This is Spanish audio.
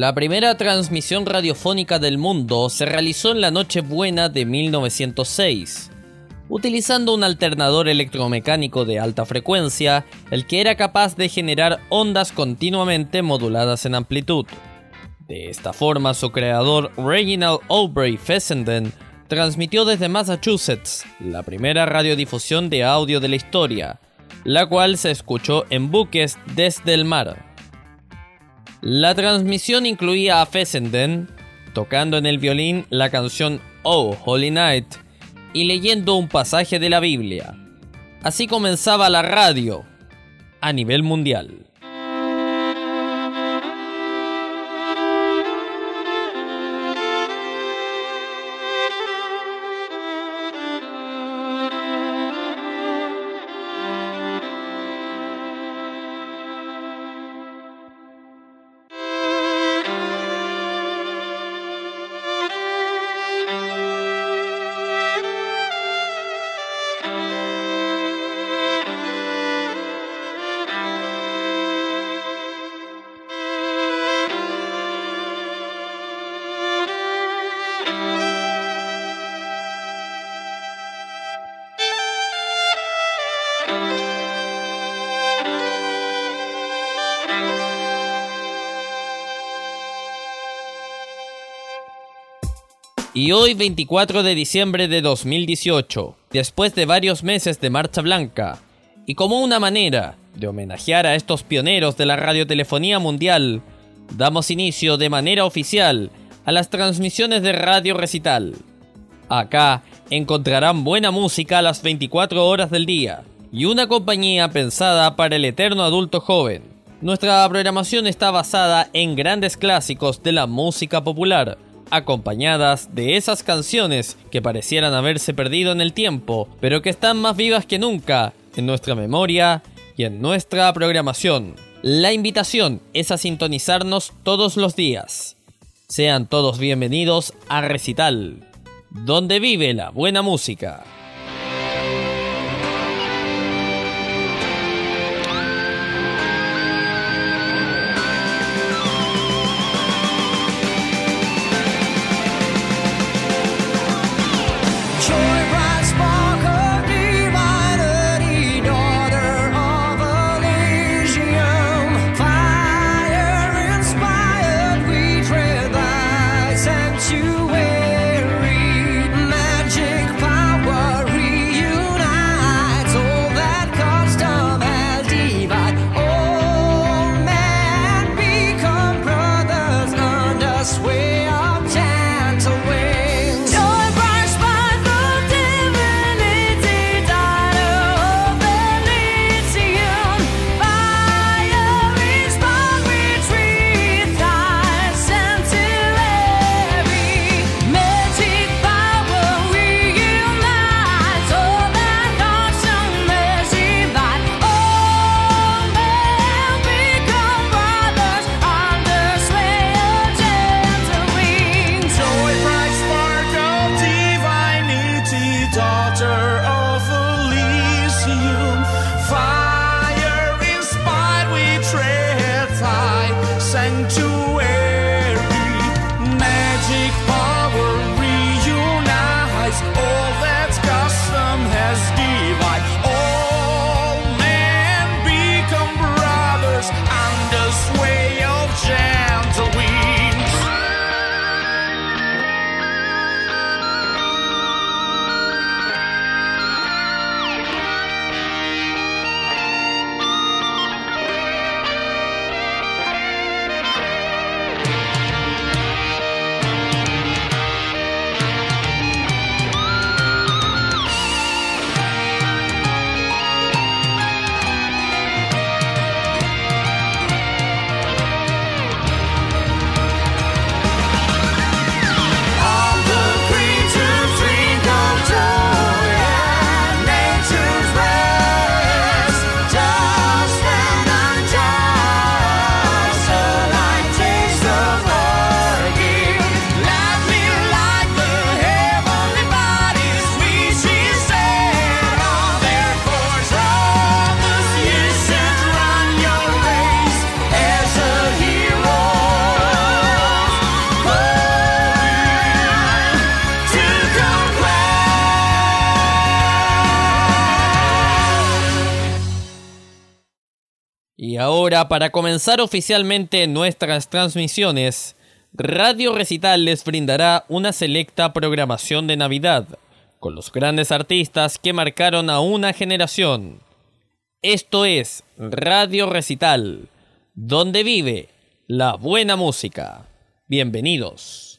La primera transmisión radiofónica del mundo se realizó en la Nochebuena de 1906, utilizando un alternador electromecánico de alta frecuencia, el que era capaz de generar ondas continuamente moduladas en amplitud. De esta forma, su creador Reginald Aubrey Fessenden transmitió desde Massachusetts la primera radiodifusión de audio de la historia, la cual se escuchó en buques desde el mar. La transmisión incluía a Fessenden tocando en el violín la canción Oh Holy Night y leyendo un pasaje de la Biblia. Así comenzaba la radio a nivel mundial. Y hoy 24 de diciembre de 2018, después de varios meses de Marcha Blanca, y como una manera de homenajear a estos pioneros de la radiotelefonía mundial, damos inicio de manera oficial a las transmisiones de Radio Recital. Acá encontrarán buena música a las 24 horas del día y una compañía pensada para el eterno adulto joven. Nuestra programación está basada en grandes clásicos de la música popular, acompañadas de esas canciones que parecieran haberse perdido en el tiempo, pero que están más vivas que nunca en nuestra memoria y en nuestra programación. La invitación es a sintonizarnos todos los días. Sean todos bienvenidos a Recital, donde vive la buena música. Sanctuary. Y ahora, para comenzar oficialmente nuestras transmisiones, Radio Recital les brindará una selecta programación de Navidad, con los grandes artistas que marcaron a una generación. Esto es Radio Recital, donde vive la buena música. Bienvenidos.